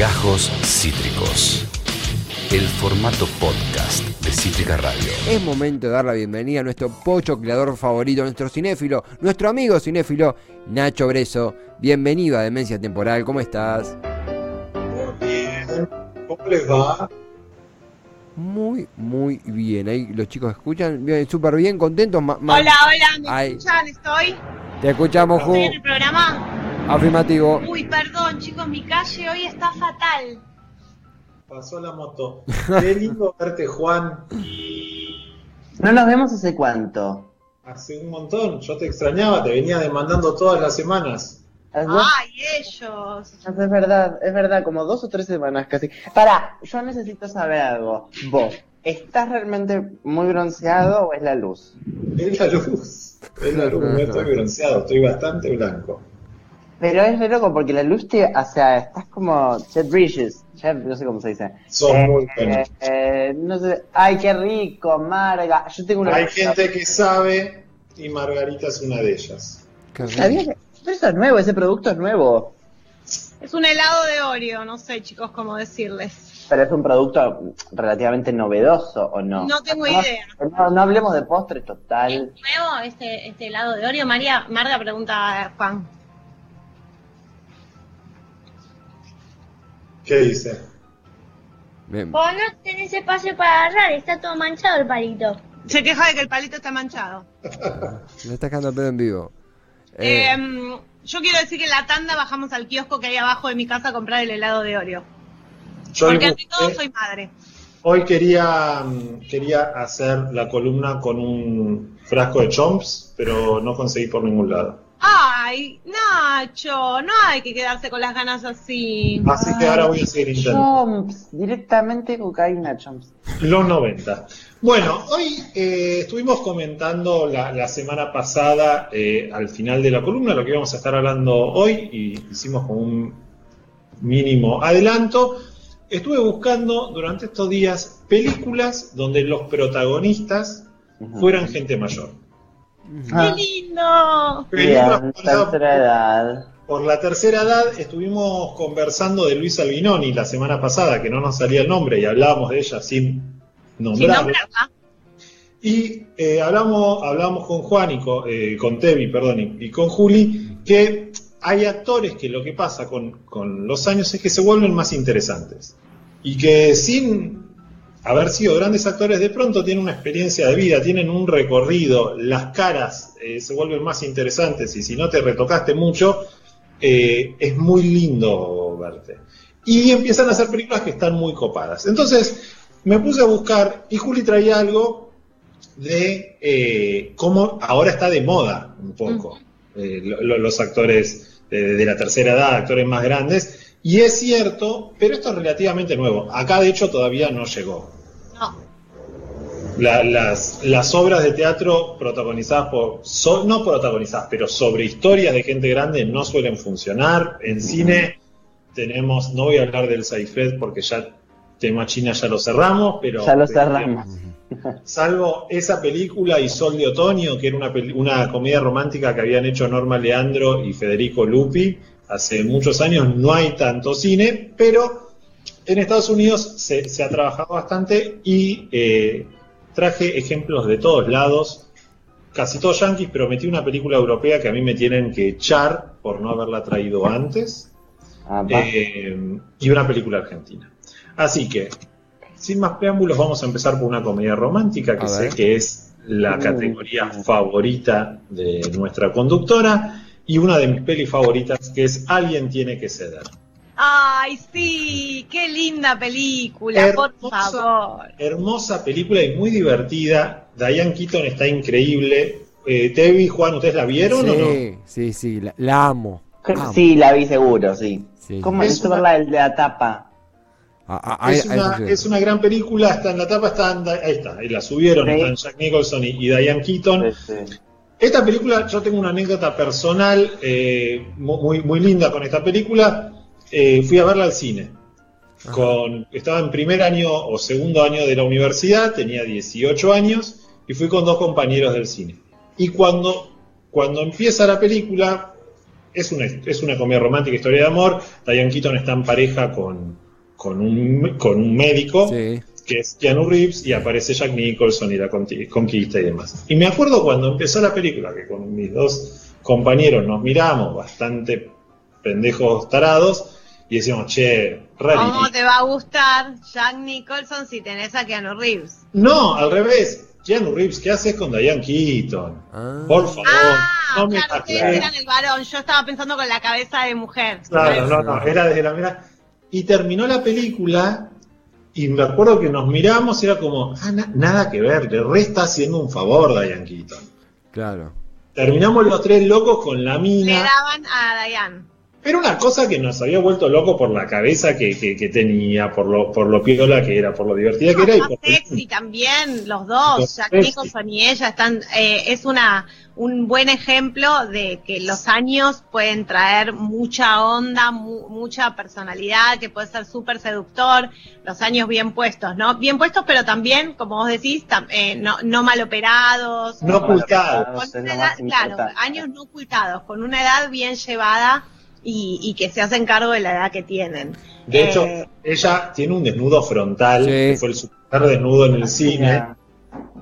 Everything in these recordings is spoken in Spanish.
Gajos Cítricos. El formato podcast de Cítrica Radio. Es momento de dar la bienvenida a nuestro pocho creador favorito, nuestro cinéfilo, nuestro amigo cinéfilo, Nacho Breso. Bienvenido a Demencia Temporal, ¿cómo estás? Muy bien. ¿Cómo les va? Muy, muy bien. Ahí los chicos escuchan, bien, súper bien, contentos. ma- ma- Hola, hola, ¿me Ay. escuchan? ¿Estoy? Te escuchamos, Ju. ¿Estoy en el programa? Afirmativo. Uy, perdón, chicos, mi calle hoy está fatal. Pasó la moto. Qué lindo verte, Juan. No nos vemos hace cuánto. Hace un montón. Yo te extrañaba, te venía demandando todas las semanas. Ay, ellos. Es verdad, es verdad, como dos o tres semanas casi. Para, yo necesito saber algo. Vos, ¿estás realmente muy bronceado o es la luz? Es la luz. Es la luz. No estoy bronceado, estoy bastante blanco. Pero es re loco porque la luz te, o sea, estás como Jet Bridges, Jet, no sé cómo se dice. Son Eh, muy eh, eh, no sé, ay, qué rico, Marga. Yo tengo una. Hay gente que sabe y Margarita es una de ellas. Qué rico. ¿Sabías que- Pero eso es nuevo, ese producto es nuevo. Es un helado de Oreo, no sé, chicos, cómo decirles. Pero es un producto relativamente novedoso, ¿o no? No tengo No- idea. No, no hablemos de postre total. nuevo este, este helado de Oreo? María, Marga pregunta a Juan. ¿Qué dice? Bien. Vos no tenés espacio para agarrar, está todo manchado el palito. Se queja de que el palito está manchado. Le estás quedando pedo en vivo. Eh, Eh, yo quiero decir que en la tanda bajamos al kiosco que hay abajo de mi casa a comprar el helado de Oreo. Yo Porque ante todo soy madre. Hoy quería, mm, quería hacer la columna con un frasco de chomps, pero no conseguí por ningún lado. Ay, Nacho, no hay que quedarse con las ganas así. Así que ahora voy a seguir intentando. Chomps, directamente cocaína, chomps. Los 90. Bueno, hoy eh, estuvimos comentando la, la semana pasada, eh, al final de la columna, lo que íbamos a estar hablando hoy, y hicimos como un mínimo adelanto. Estuve buscando durante estos días películas donde los protagonistas fueran gente mayor. Ah, ¡Qué lindo! Bien, por la- tercera edad. Por la tercera edad estuvimos conversando de Luis Albinoni la semana pasada, que no nos salía el nombre y hablábamos de ella sin Sin nombrarla. nombrarla. Y eh, hablamos, hablamos con Juan y con, eh, con Tevi, perdón, y, y con Juli, que hay actores que lo que pasa con, con los años es que se vuelven más interesantes. Y que sin haber sido grandes actores, de pronto tienen una experiencia de vida, tienen un recorrido, las caras eh, se vuelven más interesantes y si no te retocaste mucho, eh, es muy lindo verte. Y empiezan a hacer películas que están muy copadas. Entonces me puse a buscar y Juli traía algo de eh, cómo ahora está de moda un poco lo- lo- los actores de, de la tercera edad, actores más grandes. Y es cierto, pero esto es relativamente nuevo. Acá de hecho todavía no llegó. No. La- las, las obras de teatro protagonizadas por, so- no protagonizadas, pero sobre historias de gente grande no suelen funcionar. En cine tenemos, no voy a hablar del Saifed porque ya tema China ya lo cerramos, pero... Ya lo cerramos. Salvo esa película y Sol de Otoño, que era una, una comedia romántica que habían hecho Norma Leandro y Federico Lupi hace muchos años, no hay tanto cine, pero en Estados Unidos se, se ha trabajado bastante y eh, traje ejemplos de todos lados, casi todos yanquis, pero metí una película europea que a mí me tienen que echar por no haberla traído antes. Ah. Eh, y una película argentina. Así que, sin más preámbulos, vamos a empezar por una comedia romántica que sé que es la Mm. categoría favorita de nuestra conductora y una de mis pelis favoritas que es Alguien tiene que ceder. Ay, sí, qué linda película, por Hermosa. favor. Hermosa película y muy divertida. Diane Keaton está increíble. Eh, Tevi, Juan, ¿ustedes la vieron o no? sí, sí, sí, la, la amo. amo. Sí, la vi seguro, sí. Sí. ¿Cómo Es una- verla de la tapa? Ah, ah, es, ahí- una, es una gran película, está en la tapa, está en- ahí está, ahí la subieron, Sí. están Jack Nicholson y, y Diane Keaton. Sí, sí. Esta película, yo tengo una anécdota personal eh, mu- muy, muy linda con esta película. Eh, fui a verla al cine. Con, estaba en primer año o segundo año de la universidad, tenía 18 años y fui con dos compañeros del cine. Y cuando, cuando empieza la película, es una, es una comedia romántica, historia de amor. Diane Keaton está en pareja con, con, un, con un médico, Sí. Que es Keanu Reeves, y aparece Jack Nicholson y la conquista y demás. Y me acuerdo cuando empezó la película, que con mis dos compañeros nos miramos bastante pendejos tarados, y decíamos, che. ¿Cómo te va a gustar Jack Nicholson si tenés a Keanu Reeves? No, al revés. Keanu Reeves, ¿qué haces con Diane Keaton? Ah. Por favor, Ah, no me claro, ustedes eran el varón. Yo estaba pensando con la cabeza de mujer. Claro, no, no, era desde la mirada. Y terminó la película y me acuerdo que nos miramos y era como, ah, na- nada que ver, le re está haciendo un favor Diane Keaton. Claro. Terminamos los tres locos con la Le mina. daban a Diane. Era una cosa que nos había vuelto loco por la cabeza que, que- que tenía, por lo, por lo piola que era, por lo divertida que era. Y por- sexy también, los dos, Jack. Nicholson y ella están, eh, es una un buen ejemplo de que los años pueden traer mucha onda, mu- mucha personalidad, que puede ser súper seductor, los años bien puestos, ¿no? Bien puestos, pero también, como vos decís, eh, no, no mal operados. No ocultado. con es lo una más edad, claro, años no ocultados, con una edad bien llevada y, y que se hacen cargo de la edad que tienen. De hecho, Eh, ella tiene un desnudo frontal, Sí. que fue el super desnudo en el cine.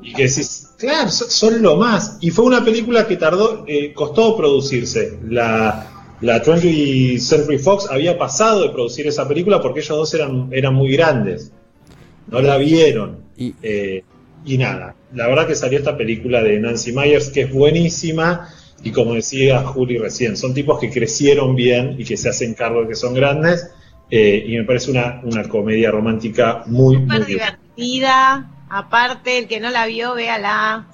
Y que decís, claro, so- son lo más. Y fue una película que tardó, eh, costó producirse. La, la 20th Century Fox había pasado de producir esa película porque ellos dos eran, eran muy grandes. No la vieron. Y, Eh, y nada, la verdad que salió esta película de Nancy Myers que es buenísima. Y como decía Juli recién, son tipos que crecieron bien y que se hacen cargo de que son grandes. eh, y me parece una, una comedia romántica muy, muy súper divertida. divertida. Aparte, el que no la vio, véala.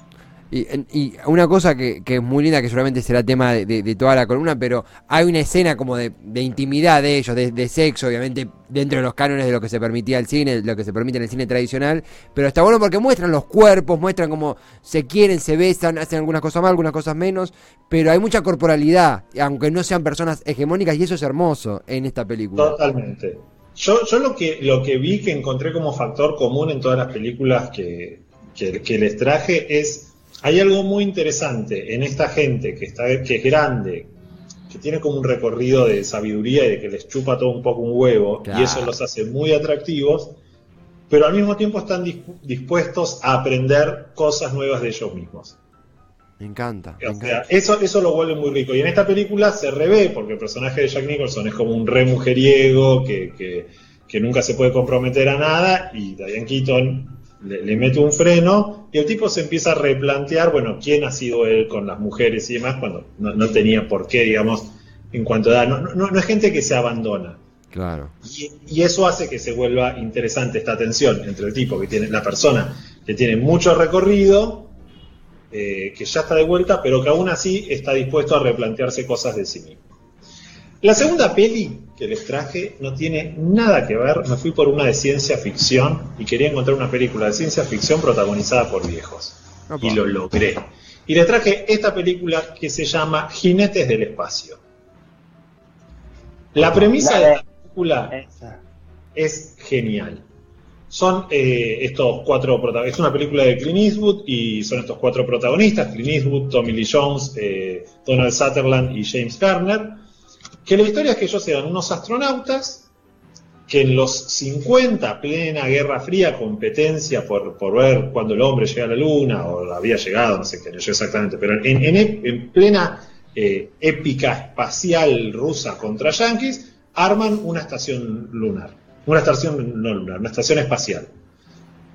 Y, y una cosa que, es muy linda, que seguramente será tema de, toda la columna, pero hay una escena como de, intimidad de ellos, de, sexo, obviamente dentro de los cánones de lo que se permitía el cine, lo que se permite en el cine tradicional, pero está bueno porque muestran los cuerpos, muestran cómo se quieren, se besan, hacen algunas cosas más, algunas cosas menos, pero hay mucha corporalidad, aunque no sean personas hegemónicas, y eso es hermoso en esta película. Totalmente. Yo, lo que lo que vi que encontré como factor común en todas las películas que- que les traje es hay algo muy interesante en esta gente que está que es grande, que tiene como un recorrido de sabiduría y de que les chupa todo un poco un huevo Claro. y eso los hace muy atractivos, pero al mismo tiempo están dispu- dispuestos a aprender cosas nuevas de ellos mismos. Me encanta. me O encanta. sea, eso, eso lo vuelve muy rico. Y en esta película se revé, porque el personaje de Jack Nicholson es como un re mujeriego que, que, que nunca se puede comprometer a nada, y Diane Keaton le, le mete un freno, y el tipo se empieza a replantear, bueno, quién ha sido él con las mujeres y demás, cuando no, no tenía por qué, digamos, en cuanto a edad. No, no, no es gente que se abandona. Claro. Y, y eso hace que se vuelva interesante esta tensión entre el tipo que tiene, la persona que tiene mucho recorrido, eh, que ya está de vuelta, pero que aún así está dispuesto a replantearse cosas de sí mismo. La segunda peli que les traje no tiene nada que ver, me fui por una de ciencia ficción y quería encontrar una película de ciencia ficción protagonizada por viejos. Opa. Y lo logré. Y les traje esta película que se llama Jinetes del Espacio. La premisa de de- la película Esa. es genial. Son eh, estos cuatro protagonistas. Es una película de Clint Eastwood y son estos cuatro protagonistas: Clint Eastwood, Tommy Lee Jones, eh, Donald Sutherland y James Garner. Que la historia es que ellos eran unos astronautas que en los 50, plena Guerra Fría, competencia por, por ver cuando el hombre llega a la Luna, o había llegado, no sé qué leyó exactamente, pero en, en, en plena eh, épica espacial rusa contra yanquis, arman una estación lunar. Una estación no lunar, una estación espacial.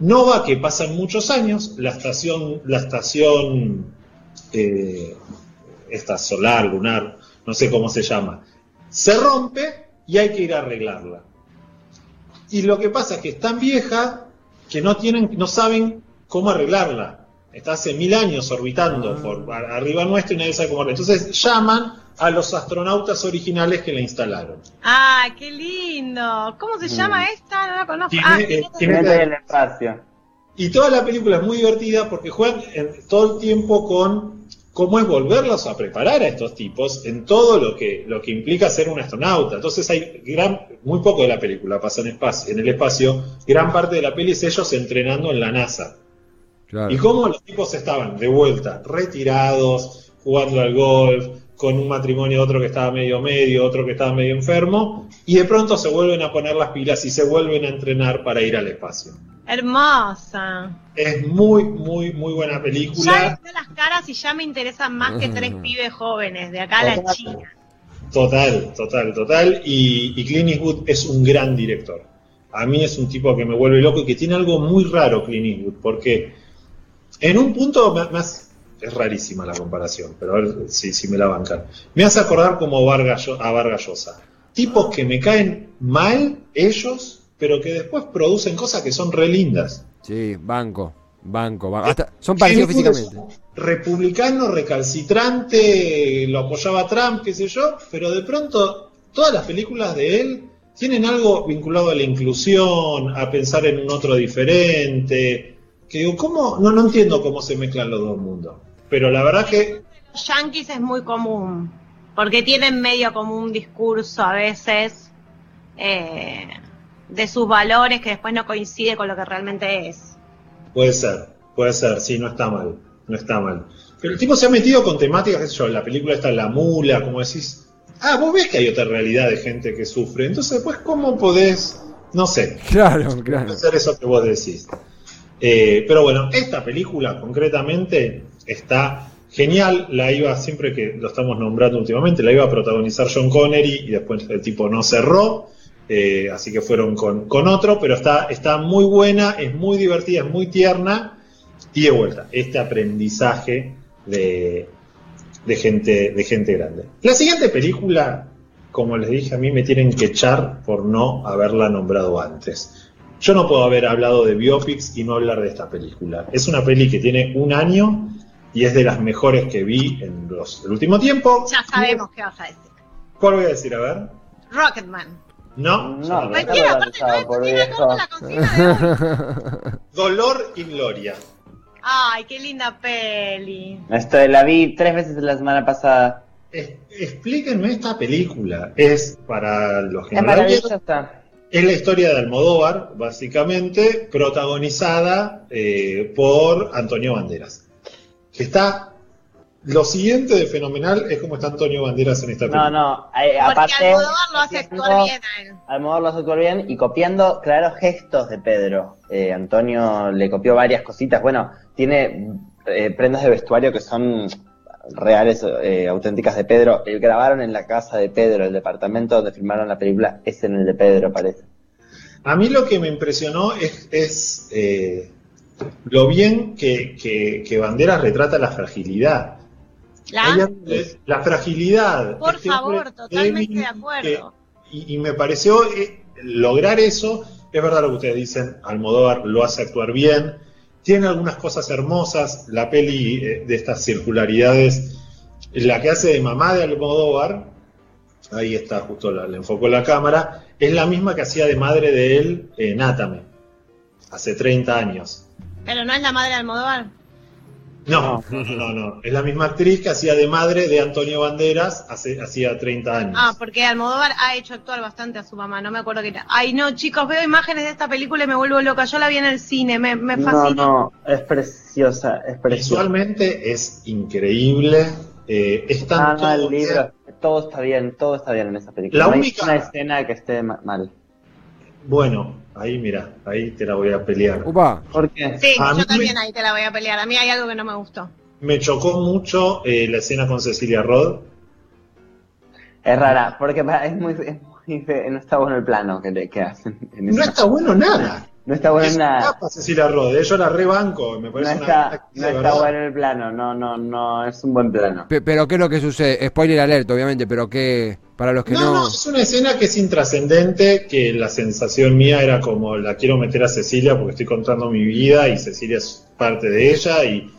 No va que pasan muchos años, la estación, la estación eh, esta solar, lunar, no sé cómo se llama, se rompe y hay que ir a arreglarla. Y lo que pasa es que es tan vieja que no tienen, no saben cómo arreglarla. Está hace mil años orbitando por a- arriba nuestro y nadie sabe cómo arreglarla. Entonces llaman a los astronautas originales que la instalaron. ¡Ah, qué lindo! ¿Cómo se llama esta? No la conozco. Tiene, ah, eh, tiene- del espacio. Y toda la película es muy divertida porque juegan en- todo el tiempo con cómo es volverlos a preparar a estos tipos en todo lo que, lo que implica ser un astronauta. Entonces hay gran, muy poco de la película pasa en, espacio, en el espacio, gran parte de la peli es ellos entrenando en la NASA. Claro. Y cómo los tipos estaban de vuelta, retirados, jugando al golf, con un matrimonio otro que estaba medio medio, otro que estaba medio enfermo, y de pronto se vuelven a poner las pilas y se vuelven a entrenar para ir al espacio. Hermosa. Es muy, muy, muy buena Ya película. les veo las caras y ya me interesan más que tres pibes jóvenes de acá a la China. Total, total, total. Y, y Clint Eastwood es un gran director. A mí es un tipo que me vuelve loco y que tiene algo muy raro Clint Eastwood, porque en un punto me, me hace- es rarísima la comparación, pero a ver si, si me la bancan. Me hace acordar como Vargas a Vargas Llosa. Tipos que me caen mal, ellos, pero que después producen cosas que son re lindas. Sí, banco, banco, banco. Hasta- son parecidos físicamente. Republicano, recalcitrante, lo apoyaba Trump, qué sé yo, pero de pronto todas las películas de él tienen algo vinculado a la inclusión, a pensar en un otro diferente. Que digo, ¿cómo? No, no entiendo cómo se mezclan los dos mundos. Pero la verdad que Los yankees es muy común, porque tienen medio como un discurso a veces eh, de sus valores que después no coincide con lo que realmente es. puede ser, puede ser, sí, no está mal, no está mal. Pero el tipo se ha metido con temáticas, qué sé yo, la película está La Mula, como decís, ah, vos ves que hay otra realidad de gente que sufre, entonces, pues, ¿cómo podés, no sé, Claro, claro. hacer eso que vos decís. Eh, pero bueno, esta película concretamente está genial. La iba, siempre que lo estamos nombrando últimamente, la iba a protagonizar John Connery y después el tipo no cerró. eh, así que fueron con, con otro, pero está, está muy buena, es muy divertida, es muy tierna. Y de vuelta, este aprendizaje de, de gente, de gente grande. La siguiente película, como les dije, a mí me tienen que echar por no haberla nombrado antes. Yo no puedo haber hablado de biopics y no hablar de esta película. Es una peli que tiene un año y es de las mejores que vi en los, el último tiempo. Ya sabemos qué vas a decir. ¿Cuál voy a decir? A ver. Rocketman. No. No, no. Mentira, aparte organizado no por tiene la consigna. Dolor y Gloria. Ay, qué linda peli. Esto la vi tres veces la semana pasada. Es- explíquenme esta película. Es para los que. Es la historia de Almodóvar, básicamente, protagonizada eh, por Antonio Banderas. Que está. Lo siguiente de fenomenal es como está Antonio Banderas en esta No, película. no, eh, Porque aparte. Almodóvar lo hace actuar bien a él. Almodóvar lo hace actuar bien y copiando claros gestos de Pedro. Eh, Antonio le copió varias cositas. Bueno, tiene eh, prendas de vestuario que son reales, eh, auténticas de Pedro. Eh, grabaron en la casa de Pedro, el departamento donde filmaron la película es en el de Pedro, parece. A mí lo que me impresionó es, es, eh, lo bien que, que- que Banderas retrata la fragilidad. ¿La? Fragilidad. Por Este favor, totalmente de acuerdo. que- y, y me pareció eh, lograr eso. Es verdad lo que ustedes dicen, Almodóvar lo hace actuar bien. Tiene algunas cosas hermosas. La peli eh, de estas circularidades, la que hace de mamá de Almodóvar, ahí está, justo la, le enfocó la cámara, es la misma que hacía de madre de él en Atame, hace 30 años. Pero no es la madre de Almodóvar. No, no, no, no, no. Es la misma actriz que hacía de madre de Antonio Banderas hace, hacía 30 años. Ah, porque Almodóvar ha hecho actuar bastante a su mamá, no me acuerdo qué era. Ay, no, chicos, veo imágenes de esta película y me vuelvo loca. Yo la vi en el cine, me, me No, fascina. no, es preciosa, es preciosa. Visualmente es increíble. eh, es Ah, tanto no, el libro, todo está bien, todo está bien en esa película. La no hay única- una escena que esté ma- mal. Bueno, ahí mira, ahí te la voy a pelear. Upa, ¿Por qué? Sí, mí yo también me- ahí te la voy a pelear. A mí hay algo que no me gustó. Me chocó mucho eh, la escena con Cecilia Rod. Es rara, porque es muy, es muy fe- no está bueno el plano que, que hacen. En No está bueno nada. no está bueno Es nada. capa Cecilia Rod, eh, yo la rebanco, me No parece una está, actriz no está verdad. bueno el plano, no, no, no, es un buen plano. Pe- pero ¿qué es lo que sucede? Spoiler alert, obviamente, pero que para los que No, no... no, es una escena que es intrascendente, que la sensación mía era como la quiero meter a Cecilia porque estoy contando mi vida y Cecilia es parte de ella y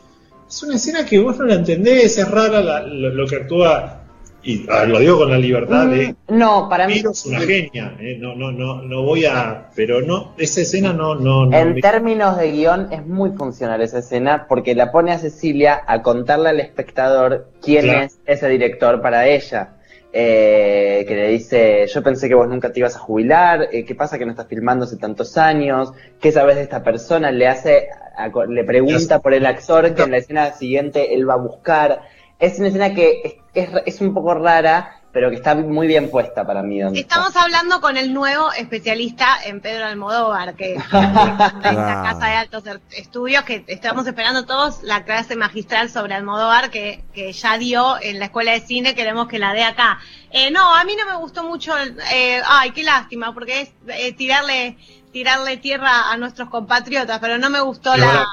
es una escena que vos no la entendés, es rara la- lo, lo que actúa y ah, lo digo con la libertad de Mm, no, para mí, es una genia, eh, no, no, no, no voy a, pero no, esa escena no, no, no en me- términos de guion es muy funcional esa escena porque la pone a Cecilia a contarle al espectador quién Claro. es ese director para ella. Eh, que le dice, yo pensé que vos nunca te ibas a jubilar, eh, ¿qué pasa que no estás filmando hace tantos años? ¿Qué sabes de esta persona? Le hace, a- le pregunta por el actor que en la escena siguiente él va a buscar. es una escena que es, es, es un poco rara, pero que está muy bien puesta para mí. donde está. Estamos hablando con el nuevo especialista en Pedro Almodóvar, que esta Claro. casa de altos estudios, que estamos esperando todos la clase magistral sobre Almodóvar, que, que ya dio en la escuela de cine, queremos que la dé acá. Eh, no, a mí no me gustó mucho, eh, ay, qué lástima, porque es eh, tirarle, tirarle tierra a nuestros compatriotas, pero no me gustó la,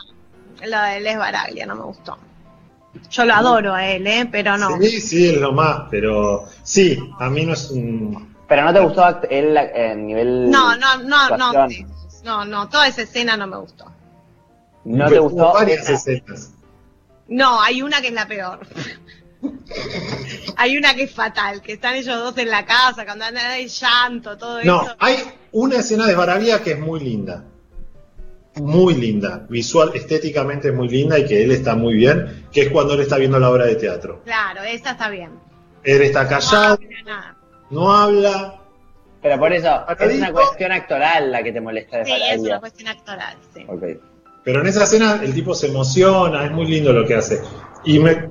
la de Les Baraglia, no me gustó. Yo lo adoro a él, eh, pero no. Sí, sí, es lo más, pero sí, a mí no es un... Pero no te gustó act- él a nivel. No, no, no, no, actuación? no, no, toda esa escena no me gustó. No te gustó. varias escenas. No, hay una que es la peor. hay una que es fatal, que están ellos dos en la casa, cuando andan de llanto, todo No, eso. hay una escena de Baraglia que es muy linda. Muy linda. Visual, estéticamente muy linda y que él está muy bien, que es cuando él está viendo la obra de teatro. Claro, esa está bien. Él está callado, no habla. Pero por eso, es una cuestión actoral la que te molesta de Sí, es una cuestión actoral, sí. Ok. Pero en esa escena el tipo se emociona, es muy lindo lo que hace. Y me,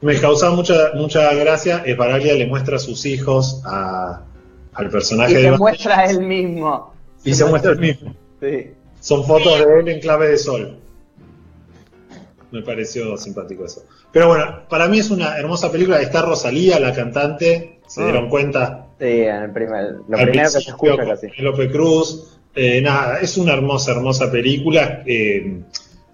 me causa mucha, mucha gracia, eh, Baraglia le muestra a sus hijos a- al personaje Y de se muestra a él mismo. y se muestra el mismo. Sí. Son fotos de él en clave de sol. Me pareció simpático eso. Pero bueno, para mí es una hermosa película. Está Rosalía, la cantante. ¿Se Ah. dieron cuenta? Sí, en el primer, lo Al primero que se escucha casi. Penélope Cruz. Eh, nada, es una hermosa, hermosa película. Eh,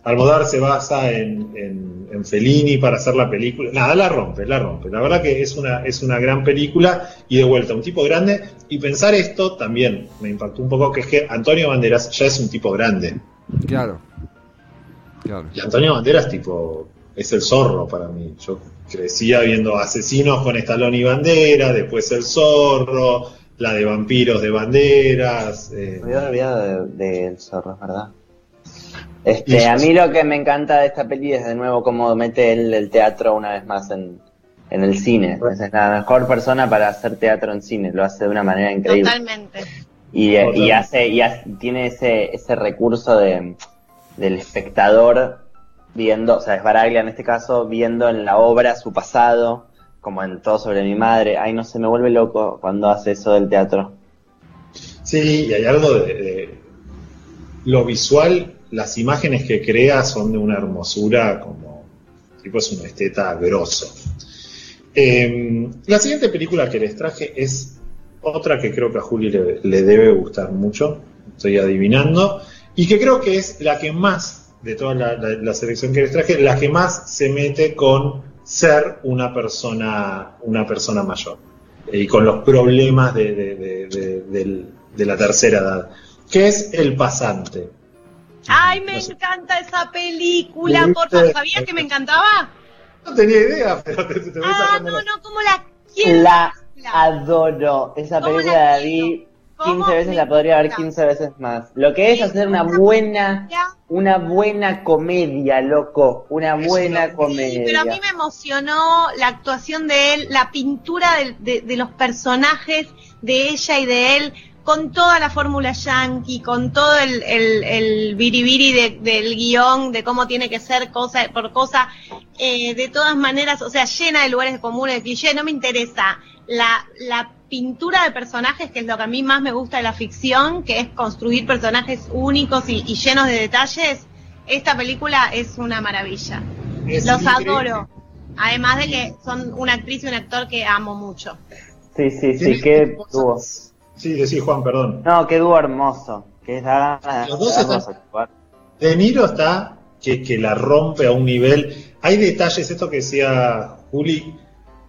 Almodóvar se basa en, en, en Fellini para hacer la película. Nada, la rompe, la rompe. La verdad que es una, es una gran película y de vuelta, un tipo grande. Y pensar esto también me impactó un poco, que es que Antonio Banderas ya es un tipo grande. Claro. Claro. Y Antonio Banderas, tipo, es el zorro para mí. Yo crecía viendo Asesinos con Stallone y Bandera, después El Zorro, la de Vampiros de Banderas. eh, Me había olvidado de- del zorro, es ¿verdad? Este, a mí lo que me encanta de esta peli es de nuevo cómo mete el, el teatro una vez más en, en el cine. Es la mejor persona para hacer teatro en cine, lo hace de una manera increíble. Totalmente. Y, eh, y hace, y hace- tiene ese, ese recurso de, del espectador viendo, o sea, es Baraglia en este caso, viendo en la obra su pasado, como en Todo sobre mi madre. Ay, no se me vuelve loco cuando hace eso del teatro. Sí, y hay algo de, de lo visual, las imágenes que crea son de una hermosura como tipo es un esteta grosso. Eh, la siguiente película que les traje es otra que creo que a Juli le, debe gustar mucho, estoy adivinando, y que creo que es la que más, de toda la, selección que les traje, la que más se mete con ser una persona, una persona mayor y con los problemas de, de- de- de la tercera edad, que es El Pasante. Ay, me No sé. encanta esa película, por favor. ¿Sabías que me encantaba? No tenía idea, pero te, te voy Ah, no, no, ¿cómo la quiero? La La- adoro. Esa ¿Cómo película la la vi ¿Cómo 15 veces, la podría ver encanta? 15 veces más. Lo que es hacer una buena, una buena comedia, loco. Una buena una- Sí, comedia. pero a mí me emocionó la actuación de él, la pintura de los personajes, de ella y de él, con toda la fórmula yankee, con todo el, el, el biribiri de- del guion, de cómo tiene que ser cosa por cosa, eh, de todas maneras, o sea, llena de lugares comunes, de cliché, no me interesa. La, la pintura de personajes, que es lo que a mí más me gusta de la ficción, que es construir personajes únicos y, y llenos de detalles, esta película es una maravilla. es Los increíble. adoro. Además de que son una actriz y un actor que amo mucho. Sí, sí, sí, qué dúo. Sí, decí Juan, perdón. No, qué dúo hermoso. Que da ganas Los dos están-. De Niro está que, que la rompe a un nivel. Hay detalles, esto que decía Juli,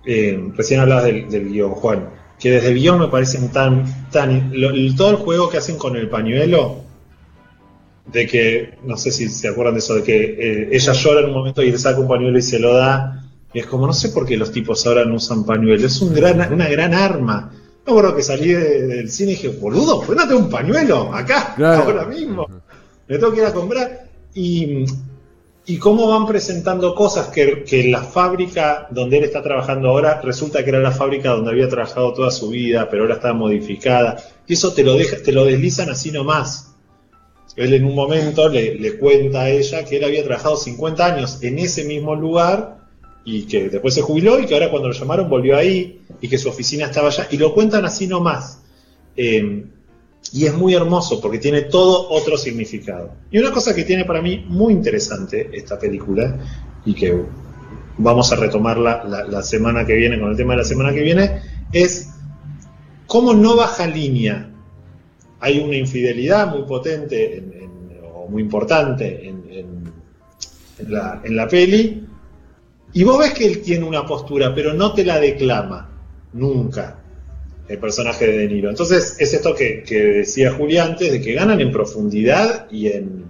eh, recién hablabas del, del guion, Juan, que desde el guion me parecen tan. tan lo- todo el juego que hacen con el pañuelo, de que, no sé si se acuerdan de eso, de que eh, ella llora en un momento y le saca un pañuelo y se lo da. Y es como, no sé por qué los tipos ahora no usan pañuelo, es un gran, una gran arma. Me acuerdo que salí de- del cine y dije, boludo, ponete un pañuelo acá, Claro. ahora mismo. Me tengo que ir a comprar. Y, y cómo van presentando cosas que, que la fábrica donde él está trabajando ahora, resulta que era la fábrica donde había trabajado toda su vida, pero ahora está modificada. Y eso te lo, deja, te lo deslizan así nomás. Él en un momento le, le cuenta a ella que él había trabajado 50 años en ese mismo lugar y que después se jubiló y que ahora cuando lo llamaron volvió ahí y que su oficina estaba allá y lo cuentan así nomás. Eh, y es muy hermoso porque tiene todo otro significado. Y una cosa que tiene para mí muy interesante esta película y que vamos a retomarla la, semana que viene con el tema de la semana que viene es cómo no baja línea. Hay una infidelidad muy potente en- en- o muy importante en, en la peli y vos ves que él tiene una postura, pero no te la declama nunca el personaje de De Niro. Entonces es esto que, que decía Julia antes, de que ganan en profundidad y en...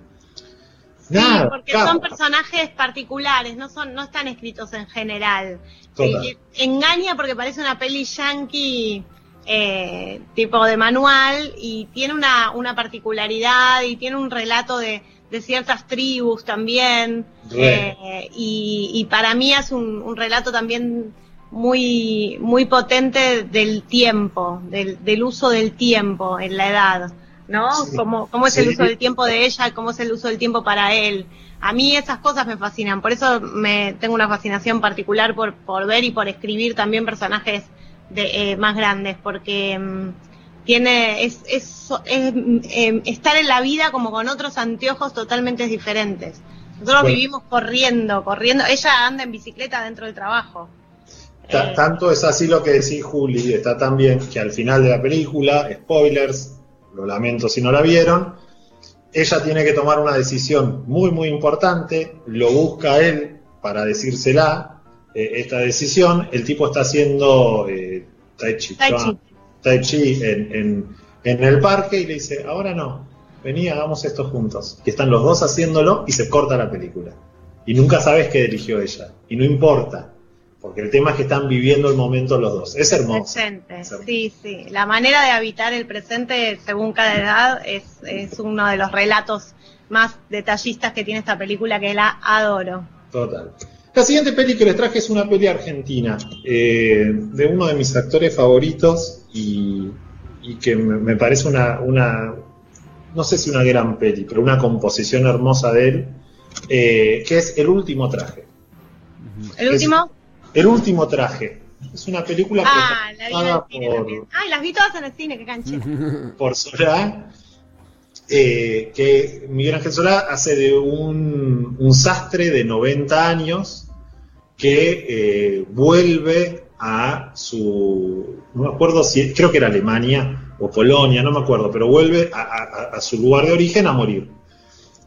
Sí, Nada, porque capa. son personajes particulares, no son, no están escritos en general. Total. Eh, engaña porque parece una peli yankee eh, tipo de manual y tiene una, una particularidad y tiene un relato de, de ciertas tribus también. Eh, y, y para mí es un, un relato también muy, muy potente del tiempo, del, del uso del tiempo en la edad, ¿no? Sí. Cómo, cómo es el uso del tiempo de ella, cómo es el uso del tiempo para él. A mí esas cosas me fascinan, por eso me tengo una fascinación particular por, por ver y por escribir también personajes de, eh, más grandes, porque mm, tiene es, es, es, eh, estar en la vida como con otros anteojos totalmente diferentes. Nosotros Bueno. vivimos corriendo, corriendo. Ella anda en bicicleta dentro del trabajo. Eh, tanto es así lo que decís, Juli, está tan bien que al final de la película, spoilers, lo lamento si no la vieron, ella tiene que tomar una decisión muy, muy importante, lo busca él para decírsela, eh, esta decisión, el tipo está haciendo eh, Tai Chi, Tai. Chi. Tai Chi en, en- en el parque y le dice, ahora no, vení, hagamos esto juntos. Y están los dos haciéndolo y se corta la película. Y nunca sabes qué eligió ella. Y no importa, porque el tema es que están viviendo el momento los dos. Es hermoso. Presente, Es hermoso. sí, sí. La manera de habitar el presente según cada edad es, es uno de los relatos más detallistas que tiene esta película que la adoro. Total. La siguiente peli que les traje es una peli argentina, eh, de uno de mis actores favoritos y, y que me, me parece una, una, no sé si una gran peli, pero una composición hermosa de él, eh, que es El último traje. El Es- último. El último traje. Es una película Ah, la vi en el cine por. Ay, las vi todas en el cine, qué canchera. por Solá, eh, que Miguel Ángel Solá hace de un, un sastre de 90 años que eh, vuelve a su, no me acuerdo si, creo que era Alemania o Polonia, no me acuerdo, pero vuelve a, su lugar de origen a morir.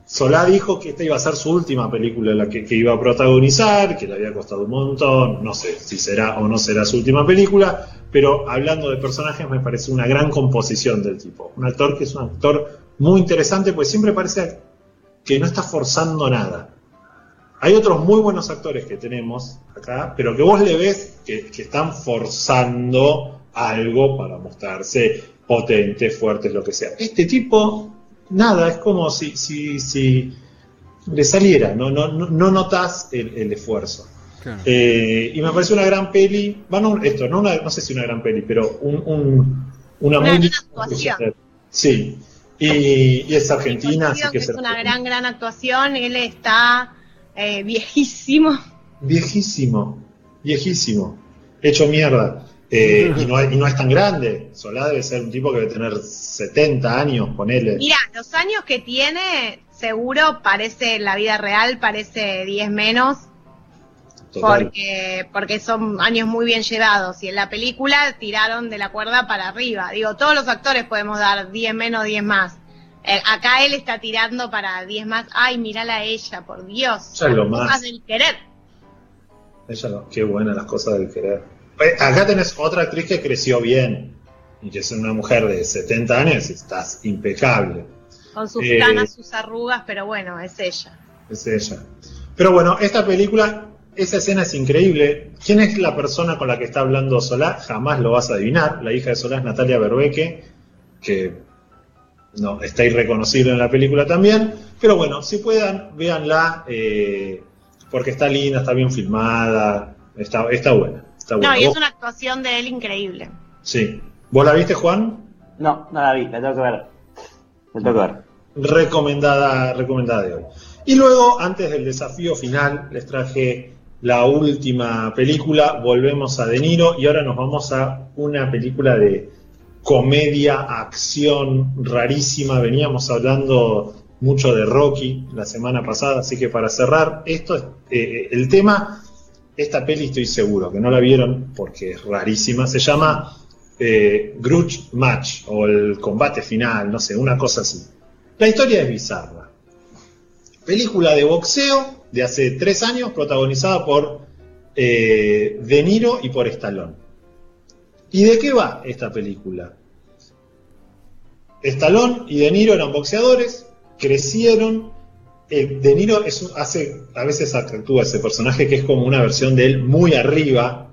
Solá dijo que esta iba a ser su última película la que iba a protagonizar, que le había costado un montón, no sé si será o no será su última película, pero hablando de personajes me parece una gran composición del tipo. Un actor que es un actor muy interesante, pues siempre parece que no está forzando nada. Hay otros muy buenos actores que tenemos acá, pero que vos le ves que, que están forzando algo para mostrarse potentes, fuertes, lo que sea. Este tipo, nada, es como si, si, si le saliera, no, no, no, no notas el, el esfuerzo. Claro. Eh, y me parece una gran peli, bueno, esto, no, una- no sé si una gran peli, pero un, un- una, Una muy gran. Sí, y, y es argentina, así que es una gran, gran actuación. Él está eh, viejísimo. Viejísimo, viejísimo, hecho mierda. Eh, y, no, es- y no es tan grande. Solá debe ser un tipo que debe tener 70 años, ponele. Mira, los años que tiene, seguro parece en la vida real, parece 10 menos, Total. porque, porque son años muy bien llevados. Y en la película tiraron de la cuerda para arriba. Digo, todos los actores podemos dar 10 menos, 10 más. Eh, acá él está tirando para 10 más. Ay, mirala a ella, por Dios. Ya lo Las más. cosas del querer. Ella no, qué buenas las cosas del querer. Eh, Acá tenés otra actriz que creció bien. Y que es una mujer de 70 años y estás impecable. Con sus Eh, canas, sus arrugas, pero bueno, es ella. Es ella. Pero bueno, esta película, esa escena es increíble. ¿Quién es la persona con la que está hablando Solá? Jamás lo vas a adivinar. La hija de Solá es Natalia Berbeque, que no, está irreconocible en la película también. Pero bueno, si puedan, véanla, eh, porque está linda, está bien filmada, está, está buena. Está buena. No, y es ¿Vos- una actuación de él increíble. Sí. ¿Vos la viste, Juan? No, no la vi, la tengo que ver. La tengo que ver. recomendada, recomendada de hoy. Y luego, antes del desafío final, les traje la última película, volvemos a De Niro y ahora nos vamos a una película de comedia, acción rarísima. Veníamos hablando mucho de Rocky la semana pasada, así que para cerrar esto, eh, el tema, esta peli estoy seguro que no la vieron porque es rarísima, se llama eh, Grudge Match o el combate final, no sé, una cosa así. La historia es bizarra. Película de boxeo de hace tres años, protagonizada por eh, De Niro y por Stallone. ¿Y de qué va esta película? Stallone y De Niro eran boxeadores, crecieron. Eh, de Niro hace, a veces actúa ese personaje que es como una versión de él muy arriba,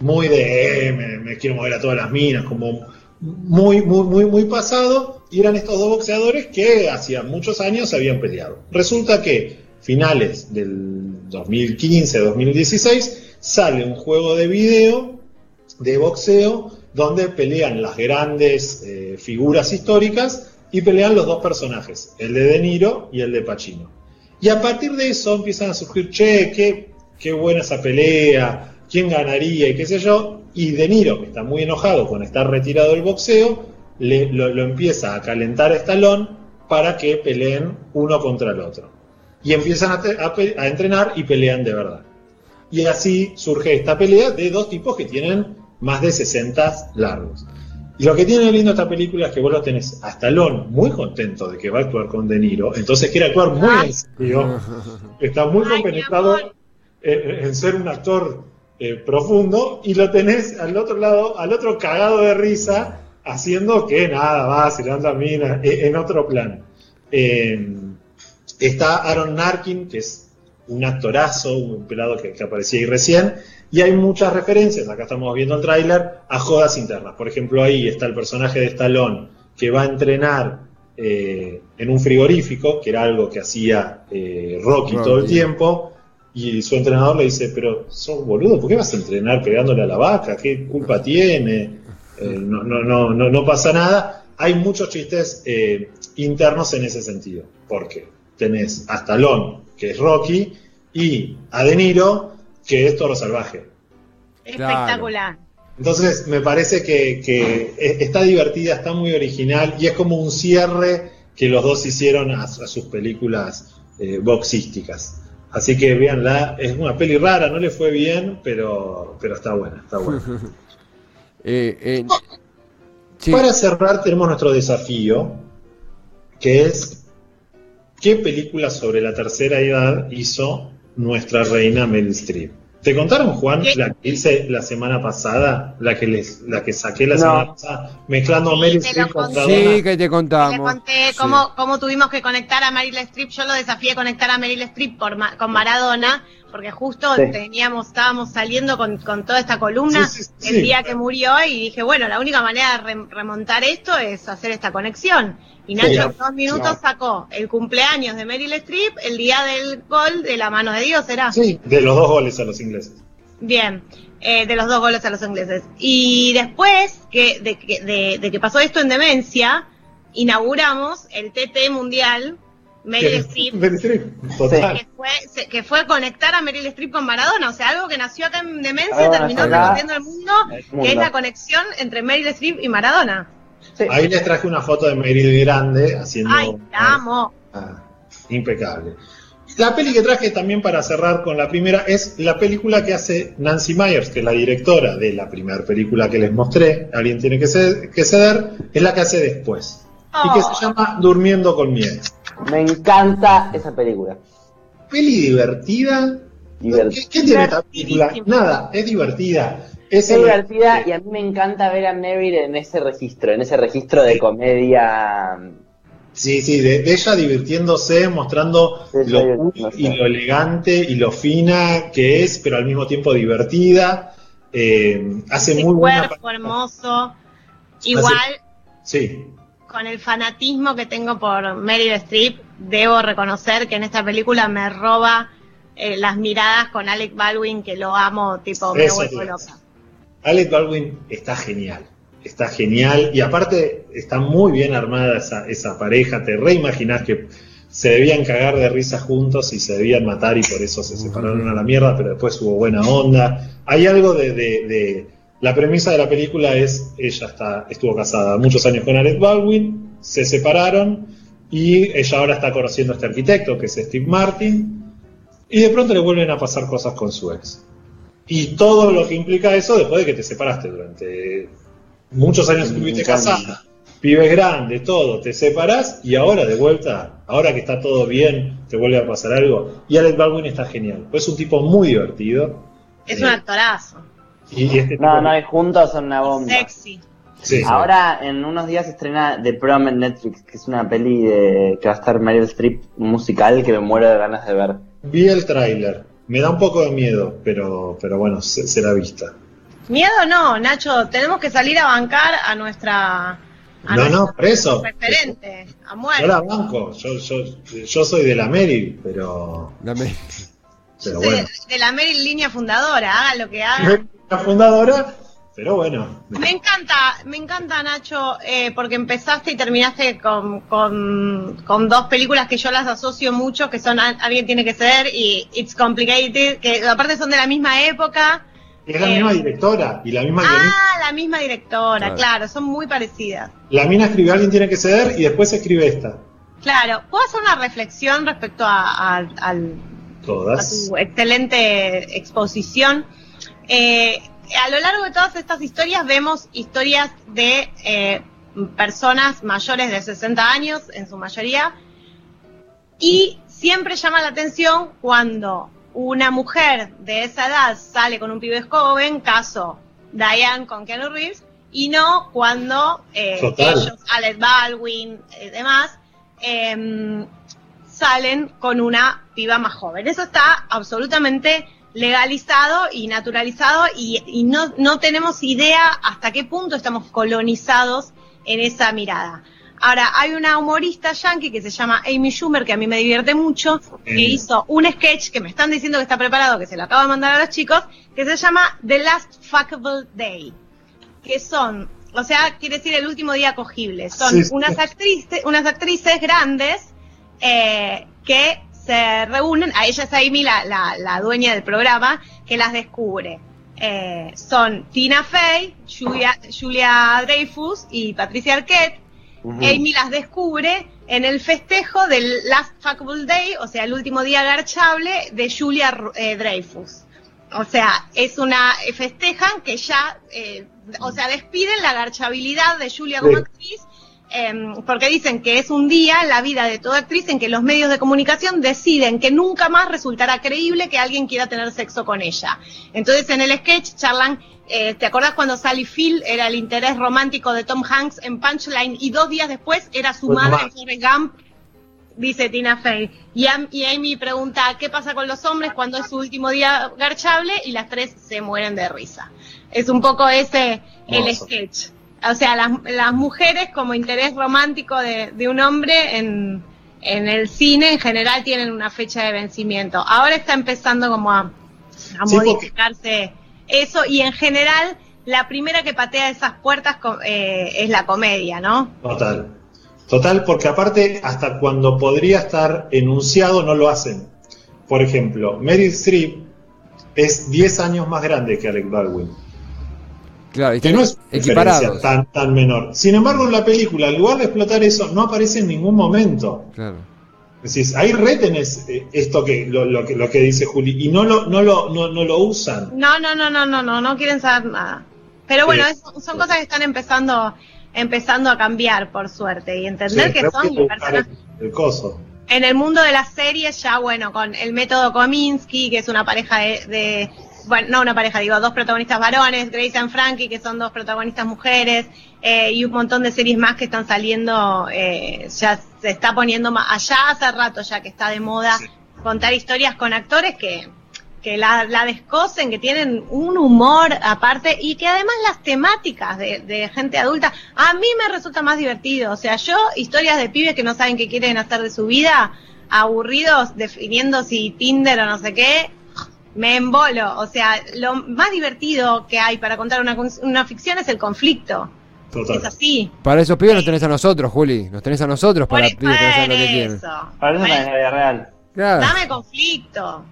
muy de eh, me, me quiero mover a todas las minas, como muy, muy, muy, muy pasado, y eran estos dos boxeadores que hacía muchos años se habían peleado. Resulta que finales del 2015-2016 sale un juego de video de boxeo donde pelean las grandes eh, figuras históricas y pelean los dos personajes, el de De Niro y el de Pacino. Y a partir de eso empiezan a surgir, che, qué, qué buena esa pelea, quién ganaría y qué sé yo, y De Niro, que está muy enojado con estar retirado del boxeo, le, lo, lo, empieza a calentar a Stallone para que peleen uno contra el otro. Y empiezan a, a, a, entrenar y pelean de verdad. Y así surge esta pelea de dos tipos que tienen más de 60 largos. Y lo que tiene lindo esta película es que vos lo tenés a Stallone muy contento de que va a actuar con De Niro, entonces quiere actuar muy en serio, está muy compenetrado en, en ser un actor eh, profundo y lo tenés al otro lado, al otro cagado de risa, haciendo que nada, va, se levanta mina, en, en otro plan. Eh, está Aaron Narkin, que es un actorazo, un pelado que, que, aparecía ahí recién, y hay muchas referencias, acá estamos viendo el tráiler, a jodas internas. Por ejemplo, ahí está el personaje de Stallone, que va a entrenar eh, en un frigorífico, que era algo que hacía eh, Rocky oh, todo el tiempo, y su entrenador le dice, pero sos boludo, ¿por qué vas a entrenar pegándole a la vaca? ¿Qué culpa tiene? Eh, no, no, no, no, no pasa nada. Hay muchos chistes eh, internos en ese sentido, porque tenés a Stallone, que es Rocky, y a De Niro, que es Toro Salvaje. Espectacular. Entonces me parece que, que, está divertida, está muy original y es como un cierre que los dos hicieron a, a sus películas eh, boxísticas. Así que véanla, es una peli rara, no le fue bien, pero, pero está buena, está buena. eh, eh, sí. Para cerrar tenemos nuestro desafío, que es ¿qué película sobre la tercera edad hizo nuestra reina Meryl Streep? ¿Te contaron, Juan, ¿Qué? la que hice la semana pasada? La que les, la que saqué la no. semana pasada, mezclando sí, Meryl Streep con Sí, que te contamos. Te conté cómo, sí. cómo tuvimos que conectar a Meryl Streep. Yo lo desafié a conectar a Meryl Streep por, con Maradona, porque justo sí. teníamos, estábamos saliendo con, con toda esta columna el día que murió y dije, bueno, la única manera de remontar esto es hacer esta conexión. Y Nacho en dos minutos no. sacó el cumpleaños de Meryl Streep, el día del gol de la mano de Dios, ¿será? Sí, de los dos goles a los ingleses. Bien, eh, de los dos goles a los ingleses. Y después que, de, de, de, que pasó esto en demencia, inauguramos el TT Mundial Meryl Streep. Que fue, que fue conectar a Meryl Streep con Maradona, o sea, algo que nació acá en demencia y terminó recorriendo el mundo, el mundo, que es la conexión entre Meryl Streep y Maradona. Sí. Ahí les traje una foto de Meryl grande haciendo. ¡Ay, amo! Ah, impecable. La peli que traje también para cerrar con la primera es la película que hace Nancy Myers, que es la directora de la primera película que les mostré, Alguien tiene que ceder, que ceder es la que hace después. Oh. Y que se llama Durmiendo con Miedo. Me encanta esa película. Peli divertida. Divert ¿Qué, ¿Qué, tiene esta película? Nada, es divertida. Es, es divertida y a mí me encanta ver a Meryl en ese registro, en ese registro de comedia. Sí, sí, de, de ella divirtiéndose, mostrando sí, lo cool no sé. y lo elegante y lo fina que es, pero al mismo tiempo divertida. Eh, hace Ese muy buena. cuerpo hermoso. Igual. Hace, sí. Con el fanatismo que tengo por Meryl Streep, debo reconocer que en esta película me roba eh, las miradas con Alec Baldwin, que lo amo, tipo, me vuelvo loca. Alec Baldwin está genial, está genial y aparte está muy bien armada esa, esa pareja, te reimaginás que se debían cagar de risa juntos y se debían matar y por eso se separaron a la mierda, pero después hubo buena onda. Hay algo de, de- de- la premisa de la película es ella está estuvo casada muchos años con Alec Baldwin, se separaron y ella ahora está conociendo a este arquitecto que es Steve Martin y de pronto le vuelven a pasar cosas con su ex. Y todo lo que implica eso después de que te separaste durante muchos años estuviste casada, pibes grandes, todo, te separás y ahora de vuelta, ahora que está todo bien, te vuelve a pasar algo. Y Alec Baldwin está genial, pues es un tipo muy divertido. Es Eh, un actorazo. Y, y este No, no, y juntos son una bomba. Sexy. sí, Ahora, en unos días se estrena The Prom en Netflix, que es una peli de, que va a estar Meryl Streep musical que me muero de ganas de ver. vi el tráiler, me da un poco de miedo, pero, pero bueno, se- será vista. Miedo no, Nacho, tenemos que salir a bancar a nuestra... A No, no, por eso. Referente, a Yo muerte. la banco, yo, yo, yo soy de la Meryl, pero, de, bueno. de la Meryl línea fundadora, haga lo que haga. La fundadora, pero bueno. Me encanta, me encanta Nacho, eh, porque empezaste y terminaste con, con, con dos películas que yo las asocio mucho, que son Al- Alguien tiene que ser y It's Complicated, que aparte son de la misma época. Es la Eh, misma directora y la misma guionista. Ah, la misma directora, Claro. claro, son muy parecidas. La mina escribe Alguien tiene que ceder y después escribe esta. Claro, ¿puedo hacer una reflexión respecto a, a- al, a Todas. tu excelente exposición? Eh, a lo largo de todas estas historias vemos historias de eh, personas mayores de 60 años, en su mayoría, y siempre llama la atención cuando una mujer de esa edad sale con un pibe joven, caso Diane con Keanu Reeves, y no cuando eh, ellos, Alec Baldwin y demás, em, salen con una piba más joven. Eso está absolutamente legalizado y naturalizado y, y no, no tenemos idea hasta qué punto estamos colonizados en esa mirada. Ahora, hay una humorista yankee que se llama Amy Schumer, que a mí me divierte mucho, que hizo un sketch que me están diciendo que está preparado, que se lo acabo de mandar a los chicos, que se llama The Last Fuckable Day que son, o sea, quiere decir el último día cogible. Son Sí, sí. unas actrices, unas actrices grandes eh, que se reúnen, a ella es Amy, la, la, la dueña del programa, que las descubre. Eh, son Tina Fey, Julia, Julia Dreyfus y Patricia Arquette. Amy las descubre en el festejo del Last Fuckable Day, o sea, el último día garchable de Julia eh, Dreyfus. O sea, es una eh, festejan que ya, eh, o sea, despiden la garchabilidad de Julia como actriz, em, porque dicen que es un día en la vida de toda actriz en que los medios de comunicación deciden que nunca más resultará creíble que alguien quiera tener sexo con ella. Entonces, en el sketch charlan, eh, ¿te acordás cuando Sally Field era el interés romántico de Tom Hanks en Punchline y dos días después era su Pues madre en Forrest Gump? Dice Tina Fey. Y, Am- y Amy pregunta, ¿qué pasa con los hombres cuando es su último día garchable? Y las tres se mueren de risa. Es un poco ese el sketch. O sea, las, las mujeres como interés romántico de, de un hombre en, en el cine en general tienen una fecha de vencimiento. Ahora está empezando como a, a Sí, porque- modificarse eso y en general la primera que patea esas puertas eh, es la comedia, ¿no? Total. Total, porque aparte, hasta cuando podría estar enunciado, no lo hacen. Por ejemplo, Meryl Streep es 10 años más grande que Alec Baldwin. Claro, y Que no es una diferencia equiparados. tan, tan menor. Sin embargo, en la película, en lugar de explotar eso, no aparece en ningún momento. Claro. Decís, ahí retenes eh, esto que lo, lo que lo que dice Juli y no lo no lo no, no lo usan. No, no, no, no, no, no, no quieren saber nada. Pero bueno, Sí. es- son cosas que están empezando empezando a cambiar, por suerte, y entender Sí, que creo son que personas el, el coso. en el mundo de las series ya bueno con el método Kominsky que es una pareja de, de- bueno no una pareja digo dos protagonistas varones Grace and Frankie que son dos protagonistas mujeres eh, y un montón de series más que están saliendo eh, ya se está poniendo más allá hace rato ya que está de moda contar historias con actores que que la, la descosen, que tienen un humor aparte y que además las temáticas de, de gente adulta a mí me resulta más divertido. O sea, yo historias de pibes que no saben qué quieren hacer de su vida, aburridos, definiendo si Tinder o no sé qué, me embolo. O sea, lo más divertido que hay para contar una, una ficción es el conflicto. Total. Es así. Para esos pibes nos tenés a nosotros, Juli. Nos tenés a nosotros Por, para pibes que no saben lo que quieren. eso. Para eso es la vida real. Claro. Dame conflicto.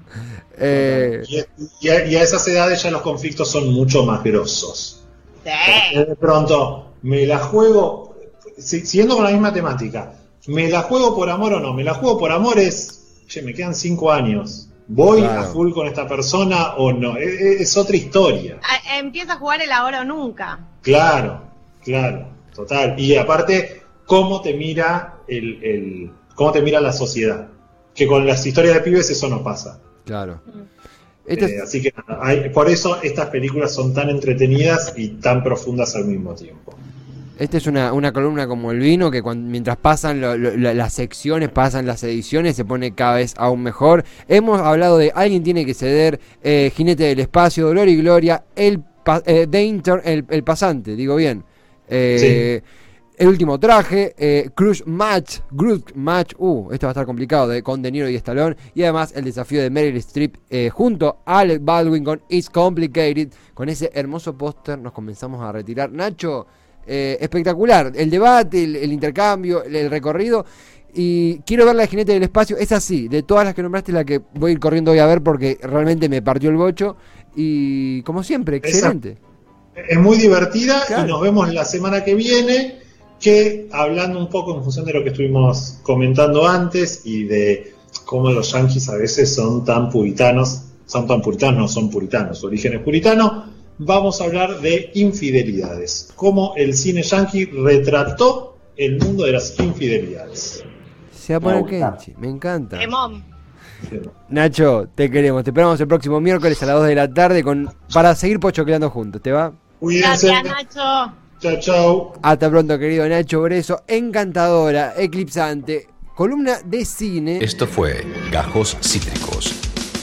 Eh, Y, y a, y a esas edades ya los conflictos son mucho más grosos. Sí. Porque de pronto, me la juego, si- siguiendo con la misma temática, ¿me la juego por amor o no? ¿Me la juego por amor es, che, me quedan cinco años? ¿Voy Claro. a full con esta persona o no? Es, es- es otra historia. A- Empieza a jugar el ahora o nunca. Claro, claro, total. Y aparte, ¿cómo te mira el, el- cómo te mira la sociedad? Que con las historias de pibes eso no pasa. claro. Mm. Este es- Eh, así que nada, hay- por eso estas películas son tan entretenidas y tan profundas al mismo tiempo. Esta es una, una columna como el vino que cuan- mientras pasan lo- lo- la- las secciones, pasan las ediciones, se pone cada vez aún mejor. Hemos hablado de Alguien tiene que ceder, eh, Jinete del Espacio, Dolor y Gloria, El, eh, The el, el Pasante, digo bien. Eh, El último traje, eh, Crush Match, Crush Match, uh, esto va a estar complicado, de, con De Niro y Stallone. Y además el desafío de Meryl Streep eh, junto a Alec Baldwin con It's Complicated. Con ese hermoso póster nos comenzamos a retirar. Nacho, eh, espectacular. El debate, el, el intercambio, el, el recorrido. Y quiero ver la jinete del espacio. Es así, de todas las que nombraste, la que voy a ir corriendo hoy a ver porque realmente me partió el bocho. Y como siempre, excelente. Es muy divertida Claro. y nos vemos la semana que viene. Que hablando un poco en función de lo que estuvimos comentando antes y de cómo los yankees a veces son tan puritanos, son tan puritanos, no son puritanos, su origen es puritano, vamos a hablar de infidelidades. Cómo el cine yankee retrató el mundo de las infidelidades. Se va a poner. Kenchi, me encanta. Nacho, te queremos. Te esperamos el próximo miércoles a las 2 de la tarde con para seguir pochocleando juntos. ¿Te va? Cuídense. Gracias, Nacho. Chao, chao. Hasta pronto, querido Nacho Breso. Encantadora, eclipsante, columna de cine. Esto fue Gajos Cítricos.